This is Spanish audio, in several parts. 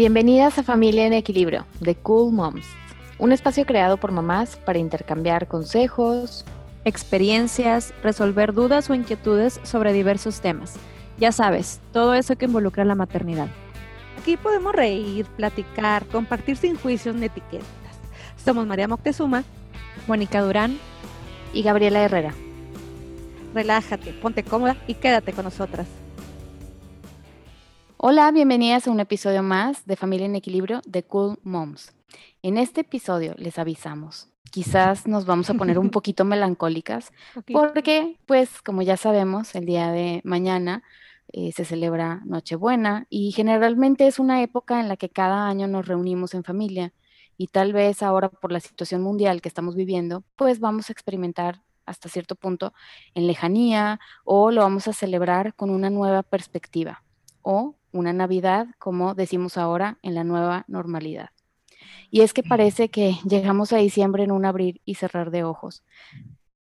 Bienvenidas a Familia en Equilibrio, de Cool Moms, un espacio creado por mamás para intercambiar consejos, experiencias, resolver dudas o inquietudes sobre diversos temas. Ya sabes, todo eso que involucra la maternidad. Aquí podemos reír, platicar, compartir sin juicios ni etiquetas. Somos María Moctezuma, Mónica Durán y Gabriela Herrera. Relájate, ponte cómoda y quédate con nosotras. Hola, bienvenidas a un episodio más de Familia en Equilibrio de Cool Moms. En este episodio les avisamos, quizás nos vamos a poner un poquito melancólicas porque, pues, como ya sabemos, el día de mañana eh, se celebra Nochebuena y generalmente es una época en la que cada año nos reunimos en familia y tal vez ahora por la situación mundial que estamos viviendo, pues vamos a experimentar hasta cierto punto en lejanía o lo vamos a celebrar con una nueva perspectiva o una Navidad, como decimos ahora, en la nueva normalidad. Y es que parece que llegamos a diciembre en un abrir y cerrar de ojos.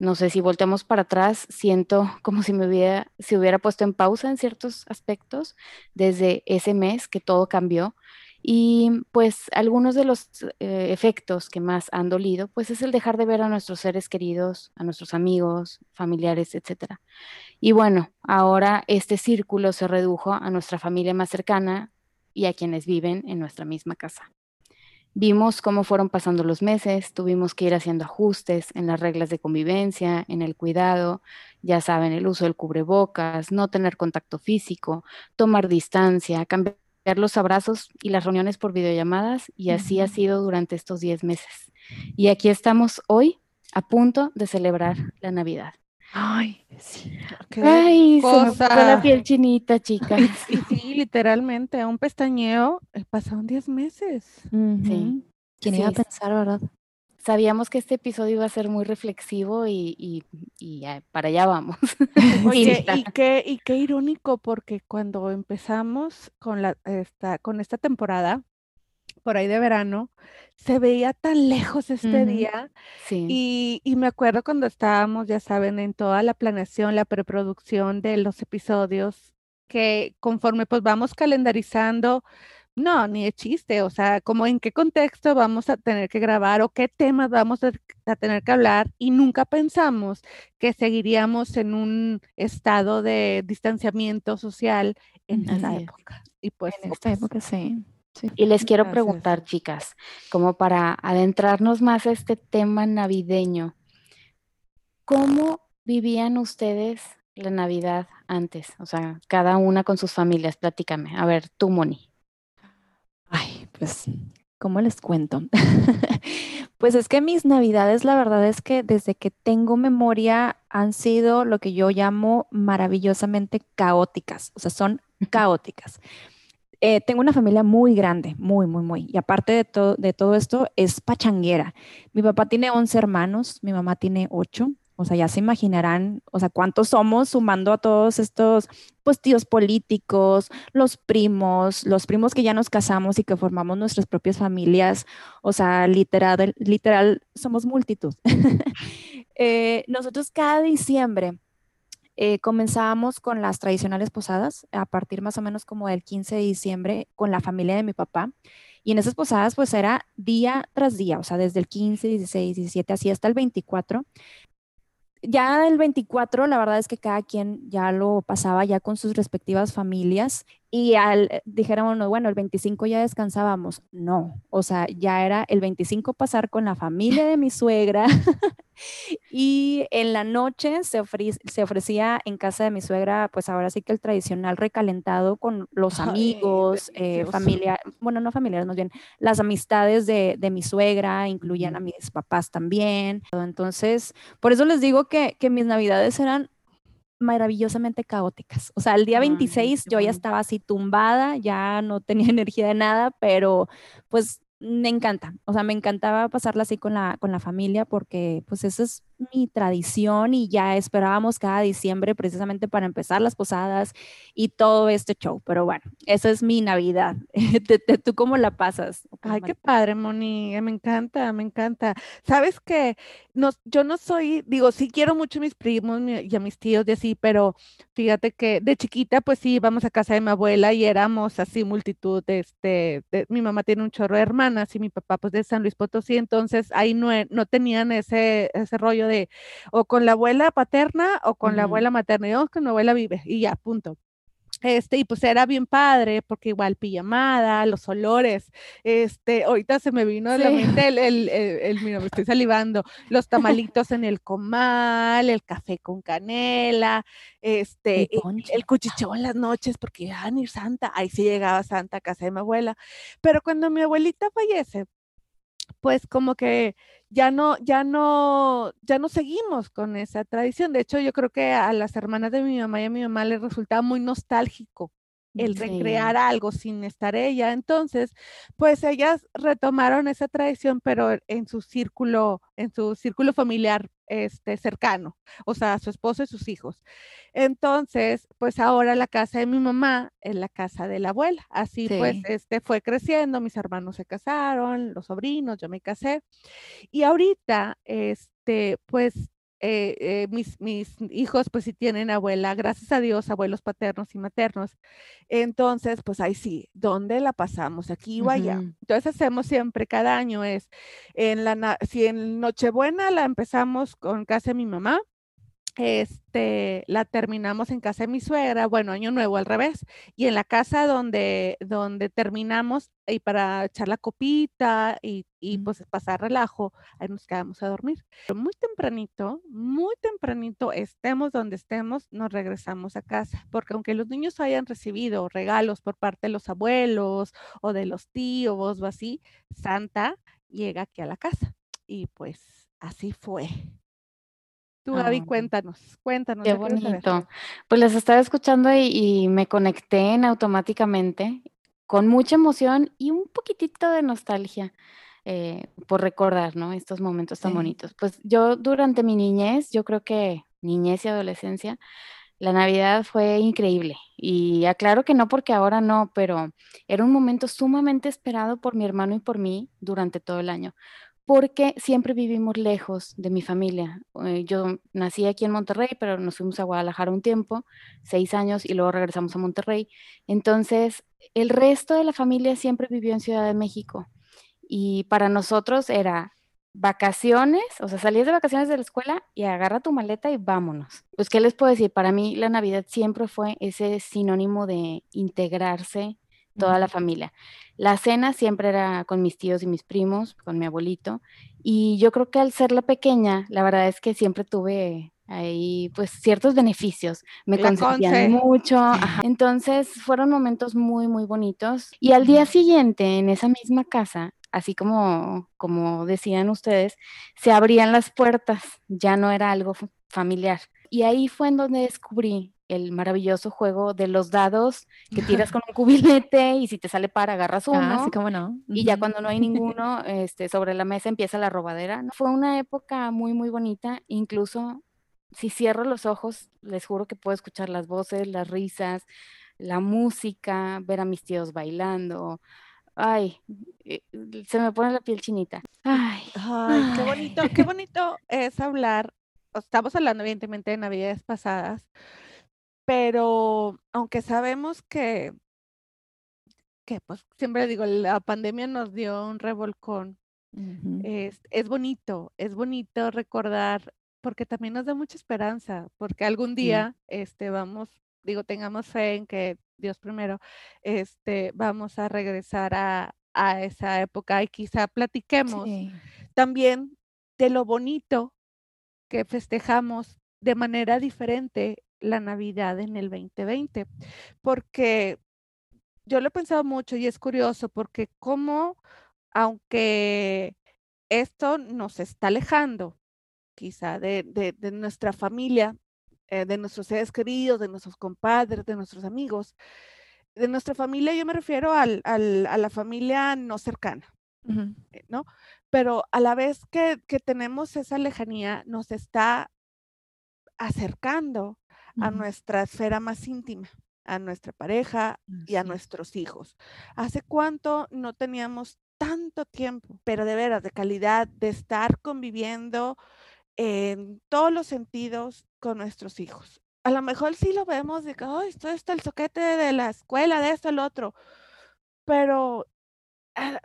No sé si volteamos para atrás, siento como si me hubiera, si hubiera puesto en pausa en ciertos aspectos desde ese mes que todo cambió. Y pues algunos de los eh, efectos que más han dolido, pues es el dejar de ver a nuestros seres queridos, a nuestros amigos, familiares, etc. Y bueno, ahora este círculo se redujo a nuestra familia más cercana y a quienes viven en nuestra misma casa. Vimos cómo fueron pasando los meses, tuvimos que ir haciendo ajustes en las reglas de convivencia, en el cuidado, ya saben, el uso del cubrebocas, no tener contacto físico, tomar distancia, cambiar los abrazos y las reuniones por videollamadas y así ha sido durante estos 10 meses. Y aquí estamos hoy a punto de celebrar la Navidad. Ay, sí. Ay, se me la piel chinita, chica. Sí, literalmente, un pestañeo, eh, pasaron 10 meses. Sí. ¿Quién iba a pensar, verdad? Sabíamos que este episodio iba a ser muy reflexivo y, para allá vamos. y, qué, y qué irónico, porque cuando empezamos con, la, esta, con esta temporada, por ahí de verano, se veía tan lejos este día. Y, y, me acuerdo cuando estábamos, ya saben, en toda la planeación, la preproducción de los episodios, que conforme pues vamos calendarizando, no, ni de chiste, o sea, como en qué contexto vamos a tener que grabar o qué temas vamos a, tener que hablar y nunca pensamos que seguiríamos en un estado de distanciamiento social en esa época. Y pues en esta época sí. Y les quiero preguntar, chicas, como para adentrarnos más a este tema navideño, ¿cómo vivían ustedes la Navidad antes? O sea, cada una con sus familias, platícame. A ver, tú, Moni. Ay, pues, ¿cómo les cuento? pues es que mis navidades, la verdad es que desde que tengo memoria han sido lo que yo llamo maravillosamente caóticas, o sea, son caóticas. Eh, tengo una familia muy grande, muy, muy, muy. Y aparte de, de todo esto, es pachanguera. Mi papá tiene 11 hermanos, mi mamá tiene 8. O sea, ya se imaginarán, o sea, cuántos somos sumando a todos estos, pues, tíos políticos, los primos, los primos que ya nos casamos y que formamos nuestras propias familias. O sea, literal, literal, somos multitud. Eh, nosotros cada diciembre eh, comenzábamos con las tradicionales posadas a partir más o menos como del 15 de diciembre con la familia de mi papá. Y en esas posadas pues era día tras día, o sea, desde el 15, 16, 17, así hasta el 24 ya el 24, la verdad es que cada quien ya lo pasaba ya con sus respectivas familias y al eh, dijéramos, bueno, el 25 ya descansábamos. No, o sea, ya era el 25 pasar con la familia de mi suegra y en la noche se, se ofrecía en casa de mi suegra, pues ahora sí que el tradicional recalentado con los amigos, eh, familia, bueno, no familiares, más bien las amistades de, de mi suegra, incluían a mis papás también. Entonces, por eso les digo que, que mis navidades eran maravillosamente caóticas. O sea, el día 26 yo ya estaba así tumbada, ya no tenía energía de nada, pero pues me encanta. O sea, me encantaba pasarla así con la, con la familia porque pues esa es mi tradición y ya esperábamos cada diciembre precisamente para empezar las posadas y todo este show. Pero bueno, esa es mi Navidad. ¿Tú cómo la pasas? Ay, qué padre, Moni. Me encanta, me encanta. Sabes que no, yo no soy, digo, sí quiero mucho a mis primos y a mis tíos y así, pero fíjate que de chiquita, pues sí, íbamos a casa de mi abuela y éramos así multitud. Este, de, mi mamá tiene un chorro de hermanas y mi papá, pues de San Luis Potosí, entonces ahí no, no tenían ese, ese rollo de o con la abuela paterna o con la abuela materna. Y que mi abuela vive y ya, punto. Este, y pues era bien padre, porque igual pijamada, los olores, este, ahorita se me vino a la mente el, el, el, mira, me estoy salivando, los tamalitos en el comal, el café con canela, este, el, cuchicheo en las noches, porque iban a ir Santa, ahí sí llegaba Santa a casa de mi abuela, pero cuando mi abuelita fallece, pues como que ya no, ya no, ya no seguimos con esa tradición. De hecho, yo creo que a las hermanas de mi mamá y a mi mamá les resultaba muy nostálgico el recrear algo sin estar ella. Entonces, pues ellas retomaron esa tradición, pero en su círculo, en su círculo familiar este, cercano, o sea, su esposo y sus hijos. Entonces, pues ahora la casa de mi mamá es la casa de la abuela. Así pues, este fue creciendo, mis hermanos se casaron, los sobrinos, yo me casé. Y ahorita, este, pues eh, eh, mis, mis hijos pues sí tienen abuela, gracias a Dios, abuelos paternos y maternos. Entonces, pues ahí sí, ¿dónde la pasamos? Aquí o allá. Entonces hacemos siempre, cada año es, en la, si en Nochebuena la empezamos con casa de mi mamá, este, la terminamos en casa de mi suegra, bueno, año nuevo al revés, y en la casa donde, donde terminamos y para echar la copita y, y pues pasar relajo, ahí nos quedamos a dormir. Pero muy tempranito, muy tempranito, estemos donde estemos, nos regresamos a casa, porque aunque los niños hayan recibido regalos por parte de los abuelos o de los tíos o así, Santa llega aquí a la casa. Y pues así fue. Tú, Gaby, ah, cuéntanos, cuéntanos. Qué bonito. Pues les estaba escuchando y, me conecté en automáticamente con mucha emoción y un poquitito de nostalgia eh, por recordar, ¿no? Estos momentos tan bonitos. Pues yo durante mi niñez, yo creo que niñez y adolescencia, la Navidad fue increíble. Y aclaro que no porque ahora no, pero era un momento sumamente esperado por mi hermano y por mí durante todo el año porque siempre vivimos lejos de mi familia. Eh, yo nací aquí en Monterrey, pero nos fuimos a Guadalajara un tiempo, seis años, y luego regresamos a Monterrey. Entonces, el resto de la familia siempre vivió en Ciudad de México. Y para nosotros era vacaciones, o sea, salías de vacaciones de la escuela y agarra tu maleta y vámonos. Pues, ¿qué les puedo decir? Para mí la Navidad siempre fue ese sinónimo de integrarse toda la familia. La cena siempre era con mis tíos y mis primos, con mi abuelito, y yo creo que al ser la pequeña, la verdad es que siempre tuve ahí pues ciertos beneficios, me consentían mucho, entonces fueron momentos muy, muy bonitos. Y al día siguiente, en esa misma casa, así como, como decían ustedes, se abrían las puertas, ya no era algo familiar. Y ahí fue en donde descubrí el maravilloso juego de los dados que tiras con un cubilete y si te sale para agarras uno. Ah, cómo no. Y ya cuando no hay ninguno, este, sobre la mesa empieza la robadera. Fue una época muy, muy bonita. Incluso si cierro los ojos, les juro que puedo escuchar las voces, las risas, la música, ver a mis tíos bailando. Ay, eh, se me pone la piel chinita. Ay, ay, qué bonito, qué bonito es hablar. Estamos hablando evidentemente de navidades pasadas, pero aunque sabemos que, que pues siempre digo, la pandemia nos dio un revolcón, es, es bonito, es bonito recordar, porque también nos da mucha esperanza, porque algún día este, vamos, digo, tengamos fe en que Dios primero, este, vamos a regresar a, a esa época y quizá platiquemos también de lo bonito que festejamos de manera diferente la Navidad en el 2020, porque yo lo he pensado mucho y es curioso porque como, aunque esto nos está alejando quizá de, de, nuestra familia, eh, de nuestros seres queridos, de nuestros compadres, de nuestros amigos, de nuestra familia yo me refiero al, al, a la familia no cercana, eh, ¿no? Pero a la vez que, tenemos esa lejanía, nos está acercando a nuestra esfera más íntima, a nuestra pareja y a nuestros hijos. ¿Hace cuánto no teníamos tanto tiempo, pero de veras, de calidad, de estar conviviendo en todos los sentidos con nuestros hijos? A lo mejor sí lo vemos de que, oh, esto es el soquete de la escuela, de esto, el otro, pero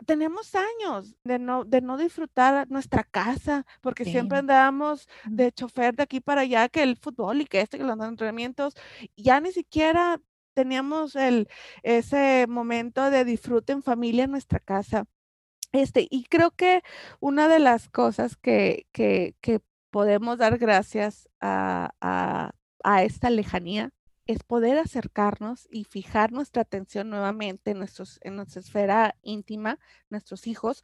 tenemos años de no, de no disfrutar nuestra casa, porque siempre andábamos de chofer de aquí para allá, que el fútbol y que este, que los entrenamientos, ya ni siquiera teníamos el, ese momento de disfrute en familia en nuestra casa. Este, y creo que una de las cosas que, que, que podemos dar gracias a, a, a esta lejanía es poder acercarnos y fijar nuestra atención nuevamente en, nuestros, en nuestra esfera íntima, nuestros hijos.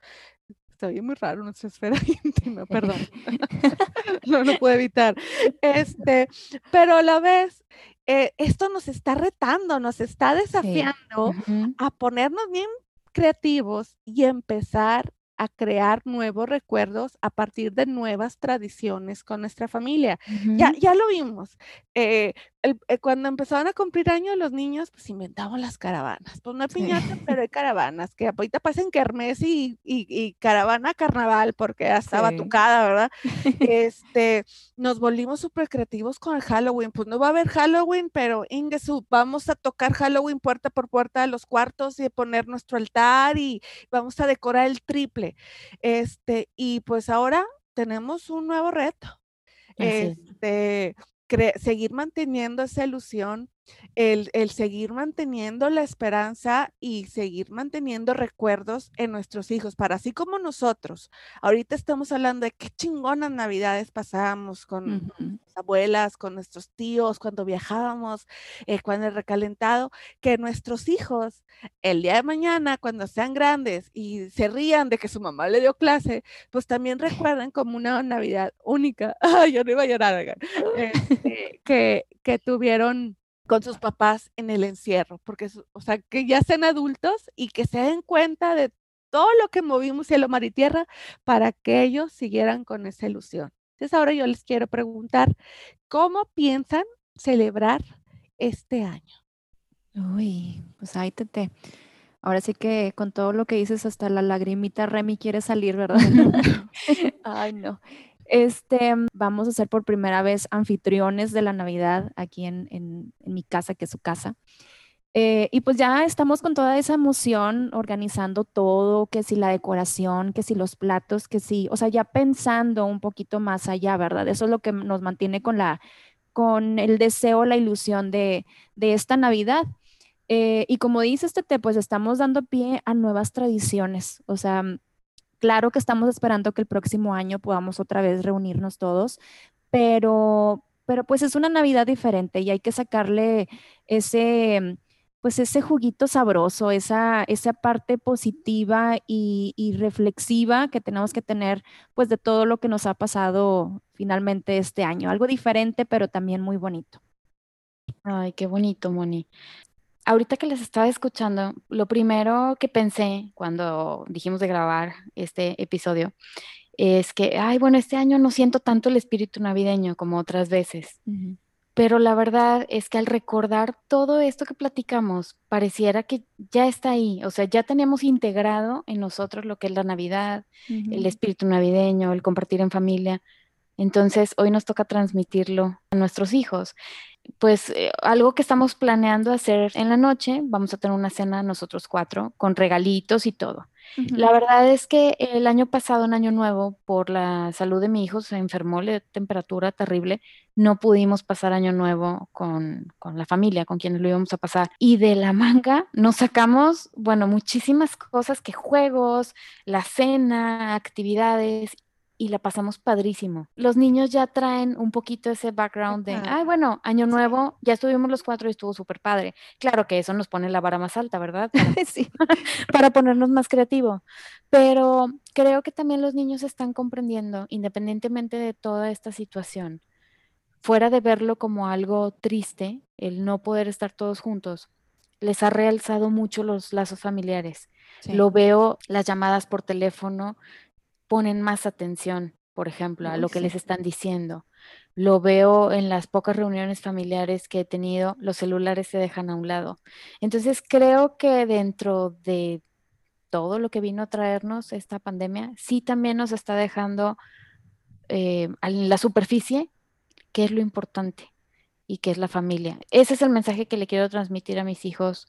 Está bien muy raro nuestra esfera íntima, perdón. no lo puedo evitar. Este, pero a la vez, eh, esto nos está retando, nos está desafiando a ponernos bien creativos y empezar a crear nuevos recuerdos a partir de nuevas tradiciones con nuestra familia. ya, ya lo vimos. Eh, eh, cuando empezaban a cumplir años los niños, pues inventaban las caravanas. Pues no piñata, pero hay caravanas, que ahorita pasan kermés y, y, caravana carnaval, porque ya estaba tocada, ¿verdad? este, nos volvimos súper creativos con el Halloween. Pues no va a haber Halloween, pero Ingesu, vamos a tocar Halloween puerta por puerta de los cuartos y poner nuestro altar y vamos a decorar el triple. Este, y pues ahora tenemos un nuevo reto. Este, seguir manteniendo esa ilusión, el, seguir manteniendo la esperanza y seguir manteniendo recuerdos en nuestros hijos, para así como nosotros. Ahorita estamos hablando de qué chingonas navidades pasábamos con abuelas, con nuestros tíos, cuando viajábamos, eh, cuando el recalentado, que nuestros hijos el día de mañana, cuando sean grandes y se rían de que su mamá le dio clase, pues también recuerden como una Navidad única. Ay, yo no iba a llorar, este, que, que tuvieron con sus papás en el encierro, porque, o sea, que ya sean adultos y que se den cuenta de todo lo que movimos cielo, mar y tierra para que ellos siguieran con esa ilusión. Entonces ahora yo les quiero preguntar, ¿cómo piensan celebrar este año? Uy, pues ahí te, Ahora sí que con todo lo que dices, hasta la lagrimita Remy quiere salir, ¿verdad? Ay, no. Este, vamos a ser por primera vez anfitriones de la Navidad aquí en, mi casa, que es su casa. Eh, y pues ya estamos con toda esa emoción organizando todo, que si la decoración, que si los platos, que si, o sea, ya pensando un poquito más allá, ¿verdad? Eso es lo que nos mantiene con la, con el deseo, la ilusión de, de esta Navidad. Eh, y como dices, Tete, pues estamos dando pie a nuevas tradiciones, o sea, Claro que estamos esperando que el próximo año podamos otra vez reunirnos todos, pero, pero pues es una Navidad diferente y hay que sacarle ese, pues ese juguito sabroso, esa, esa parte positiva y, reflexiva que tenemos que tener pues de todo lo que nos ha pasado finalmente este año. Algo diferente, pero también muy bonito. Ay, qué bonito, Moni ahorita que les estaba escuchando, lo primero que pensé cuando dijimos de grabar este episodio es que, ay, bueno, este año no siento tanto el espíritu navideño como otras veces. Pero la verdad es que al recordar todo esto que platicamos, pareciera que ya está ahí, o sea, ya tenemos integrado en nosotros lo que es la Navidad, el espíritu navideño, el compartir en familia. Entonces, hoy nos toca transmitirlo a nuestros hijos pues eh, algo que estamos planeando hacer en la noche, vamos a tener una cena nosotros cuatro con regalitos y todo. La verdad es que el año pasado, en Año Nuevo, por la salud de mi hijo, se enfermó, le temperatura terrible, no pudimos pasar Año Nuevo con, con, la familia, con quienes lo íbamos a pasar. Y de la manga nos sacamos, bueno, muchísimas cosas que juegos, la cena, actividades, y la pasamos padrísimo. Los niños ya traen un poquito ese background de, ay, bueno, año nuevo, ya estuvimos los cuatro y estuvo súper padre. Claro que eso nos pone la vara más alta, ¿verdad? sí, para ponernos más creativo. Pero creo que también los niños están comprendiendo, independientemente de toda esta situación, fuera de verlo como algo triste, el no poder estar todos juntos, les ha realzado mucho los lazos familiares Lo veo, las llamadas por teléfono ponen más atención, por ejemplo, a lo que les están diciendo. Lo veo en las pocas reuniones familiares que he tenido, los celulares se dejan a un lado. Entonces creo que dentro de todo lo que vino a traernos esta pandemia, sí también nos está dejando eh, en la superficie qué es lo importante y qué es la familia. Ese es el mensaje que le quiero transmitir a mis hijos,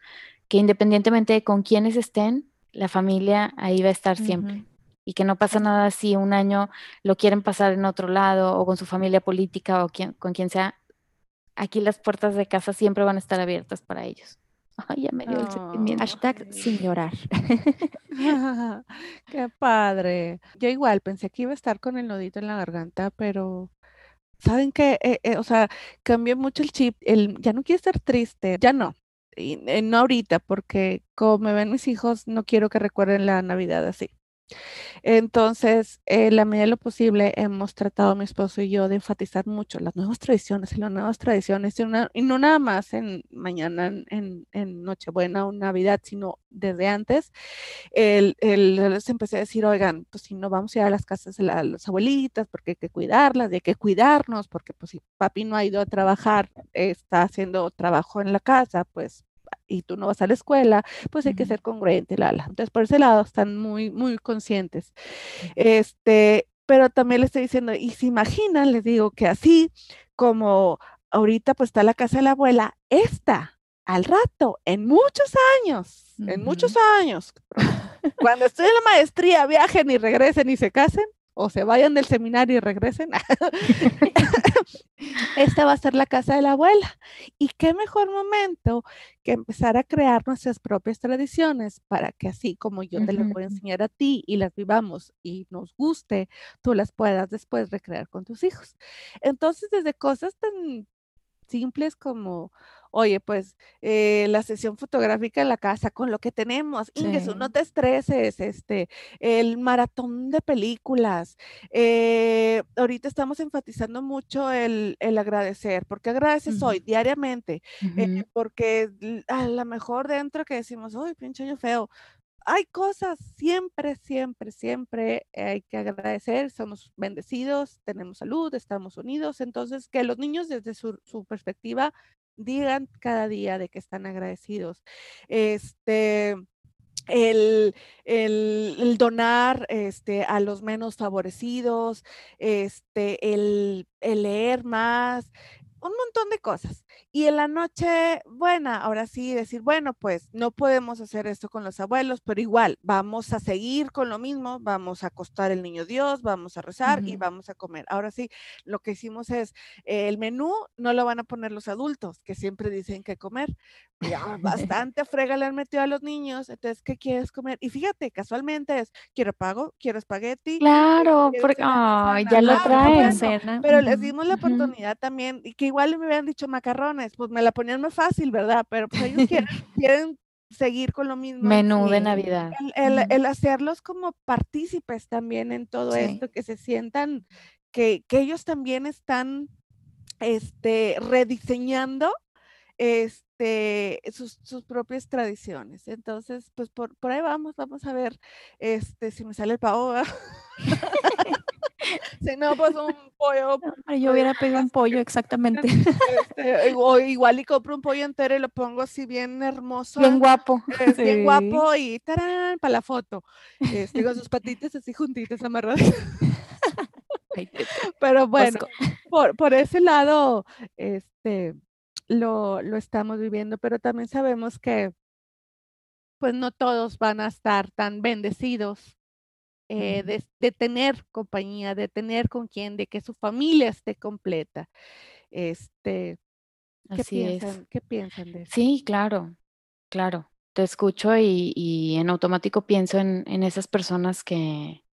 que independientemente de con quiénes estén, la familia ahí va a estar siempre. Y que no pasa nada si un año lo quieren pasar en otro lado o con su familia política o con quien sea. Aquí las puertas de casa siempre van a estar abiertas para ellos. Ay, ya me dio el sentimiento. Hashtag sin llorar. Qué padre. Yo igual pensé que iba a estar con el nodito en la garganta, pero ¿saben qué? Eh, eh, o sea, cambié mucho el chip. El, ya no quiero estar triste, ya no. Y, eh, no ahorita, porque como me ven mis hijos, no quiero que recuerden la Navidad así. Entonces, en la medida de lo posible, hemos tratado mi esposo y yo de enfatizar mucho las nuevas tradiciones y las nuevas tradiciones, y, no nada más en mañana, en, Nochebuena o Navidad, sino desde antes. El, les empecé a decir, oigan, pues si no vamos a ir a las casas de las abuelitas, porque hay que cuidarlas, hay que cuidarnos, porque pues si papi no ha ido a trabajar, está haciendo trabajo en la casa, pues y tú no vas a la escuela, pues hay que ser congruente, Lala. Entonces, por ese lado están muy, muy conscientes. Este, pero también le estoy diciendo, y se imaginan, les digo que así como ahorita pues está la casa de la abuela, esta al rato, en muchos años, en muchos años, cuando estoy en la maestría, viajen y regresen y se casen, o se vayan del seminario y regresen. Esta va a ser la casa de la abuela. Y qué mejor momento que empezar a crear nuestras propias tradiciones para que así como yo te las voy a enseñar a ti y las vivamos y nos guste, tú las puedas después recrear con tus hijos. Entonces, desde cosas tan simples como oye, pues eh, la sesión fotográfica en la casa con lo que tenemos, Ingesu, no te estreses, este, el maratón de películas. Eh, ahorita estamos enfatizando mucho el, agradecer, porque agradeces hoy diariamente, eh, porque a lo mejor dentro que decimos, uy, pinche año feo, hay cosas siempre, siempre, siempre hay que agradecer. Somos bendecidos, tenemos salud, estamos unidos. Entonces, que los niños desde su, perspectiva digan cada día de que están agradecidos. Este, el, el, donar este, a los menos favorecidos, este, el, el leer más, un montón de cosas. Y en la noche buena, ahora sí decir, bueno, pues no podemos hacer esto con los abuelos, pero igual vamos a seguir con lo mismo, vamos a acostar el niño Dios, vamos a rezar y vamos a comer. Ahora sí, lo que hicimos es, el menú no lo van a poner los adultos, que siempre dicen que comer. Ya bastante frega le han metido a los niños, entonces, ¿qué quieres comer? Y fíjate, casualmente es, quiero pago, quiero espagueti. Claro, porque ya lo traen. pero les dimos la oportunidad también, y que igual me hubieran dicho macarrones, pues me la ponían más fácil, ¿verdad? Pero pues ellos quieren, seguir con lo mismo. Menú de Navidad. El, hacerlos como partícipes también en todo esto, que se sientan que, ellos también están este, rediseñando este, sus, propias tradiciones. Entonces, pues por, por, ahí vamos, vamos a ver este, si me sale el pavo. si no, pues un pollo. yo hubiera pedido un pollo, exactamente. Este, o igual y compro un pollo entero y lo pongo así bien hermoso. Bien guapo. Bien guapo y tarán para la foto. Este, con sus patitas así juntitas amarradas. Pero bueno, por, por ese lado, este, lo, lo estamos viviendo, pero también sabemos que pues no todos van a estar tan bendecidos eh, de, tener compañía, de tener con quien, de que su familia esté completa. Este, ¿qué, piensan, ¿qué piensan de eso? Sí, claro, claro. Te escucho y, en automático pienso en, en, esas personas que,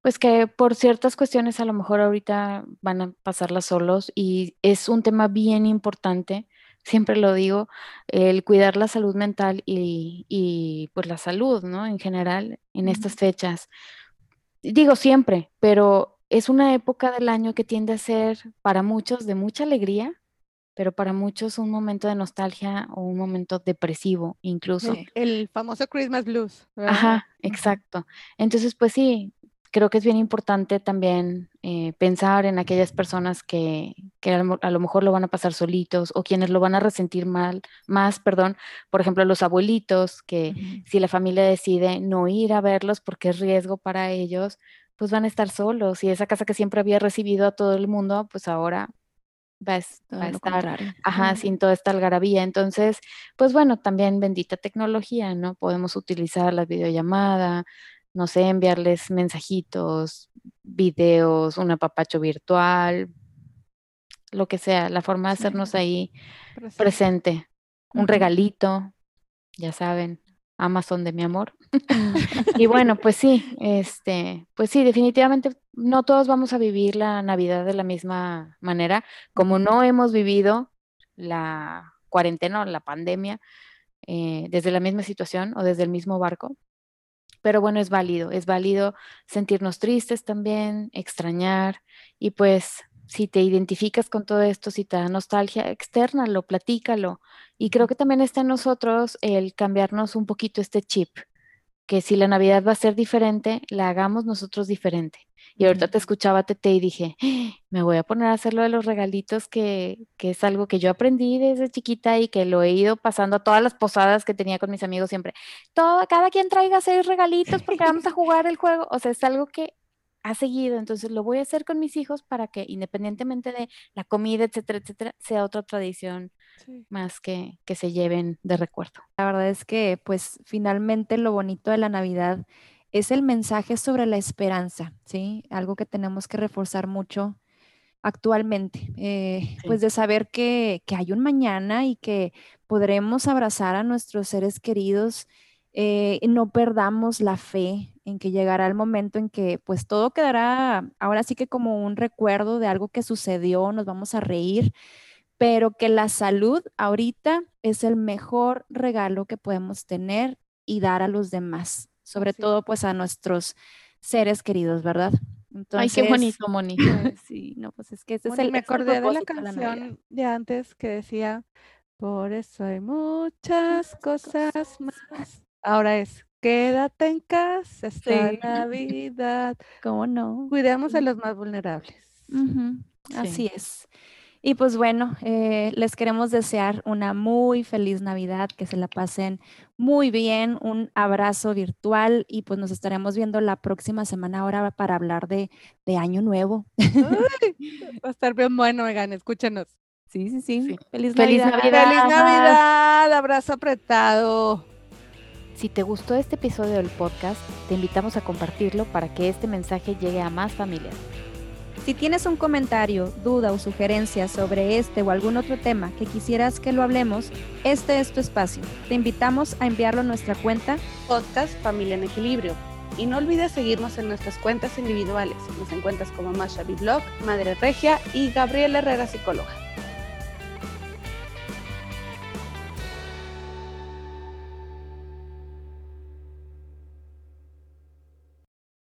pues que por ciertas cuestiones a lo mejor ahorita van a pasarlas solos y es un tema bien importante siempre lo digo, el cuidar la salud mental y, y pues la salud, ¿no? En general, en estas fechas. Digo siempre, pero es una época del año que tiende a ser para muchos de mucha alegría, pero para muchos un momento de nostalgia o un momento depresivo incluso. El, famoso Christmas blues. Ajá, exacto. Entonces, pues sí, creo que es bien importante también eh, pensar en aquellas personas que, a, lo, mejor lo van a pasar solitos o quienes lo van a resentir mal, más, perdón, por ejemplo, los abuelitos, que si la familia decide no ir a verlos porque es riesgo para ellos, pues van a estar solos y esa casa que siempre había recibido a todo el mundo, pues ahora va a, estar, ajá, sin toda esta algarabía. Entonces, pues bueno, también bendita tecnología, ¿no? Podemos utilizar la videollamada, no sé, enviarles mensajitos, videos, un apapacho virtual, lo que sea, la forma de hacernos ahí presente. Un regalito, ya saben, Amazon de mi amor. y bueno, pues sí, este, pues sí, definitivamente no todos vamos a vivir la Navidad de la misma manera, como no hemos vivido la cuarentena o la pandemia eh, desde la misma situación o desde el mismo barco. Pero bueno, es válido, es válido sentirnos tristes también, extrañar y pues si te identificas con todo esto, si te da nostalgia, externalo, platícalo. Y creo que también está en nosotros el cambiarnos un poquito este chip, que si la Navidad va a ser diferente, la hagamos nosotros diferente. Y ahorita te escuchaba Tete y dije, ¡Ah! me voy a poner a hacer lo de los regalitos, que, que, es algo que yo aprendí desde chiquita y que lo he ido pasando a todas las posadas que tenía con mis amigos siempre. Todo, cada quien traiga seis regalitos porque vamos a jugar el juego. O sea, es algo que ha seguido, entonces lo voy a hacer con mis hijos para que independientemente de la comida, etcétera, etcétera, sea otra tradición más que, que se lleven de recuerdo. La verdad es que pues finalmente lo bonito de la Navidad es el mensaje sobre la esperanza, ¿sí? Algo que tenemos que reforzar mucho actualmente, eh, pues de saber que, que, hay un mañana y que podremos abrazar a nuestros seres queridos, eh, no perdamos la fe en que llegará el momento en que pues todo quedará ahora sí que como un recuerdo de algo que sucedió, nos vamos a reír, pero que la salud ahorita es el mejor regalo que podemos tener y dar a los demás sobre todo pues a nuestros seres queridos, ¿verdad? Ay, qué bonito, Moni. Sí, no, pues es que ese es el Me acordé de la canción de antes que decía, por eso hay muchas cosas más. Ahora es, quédate en casa esta Navidad. ¿Cómo no? Cuidemos a los más vulnerables. Así es. Y pues bueno, eh, les queremos desear una muy feliz Navidad, que se la pasen muy bien, un abrazo virtual y pues nos estaremos viendo la próxima semana ahora para hablar de, Año Nuevo. va a estar bien bueno, oigan, escúchenos. Sí, sí, sí. Feliz, Navidad. Feliz Navidad. Abrazo apretado. Si te gustó este episodio del podcast, te invitamos a compartirlo para que este mensaje llegue a más familias. Si tienes un comentario, duda o sugerencia sobre este o algún otro tema que quisieras que lo hablemos, este es tu espacio. Te invitamos a enviarlo a nuestra cuenta Podcast Familia en Equilibrio. Y no olvides seguirnos en nuestras cuentas individuales. Nos encuentras como Masha Blog, Madre Regia y Gabriela Herrera Psicóloga.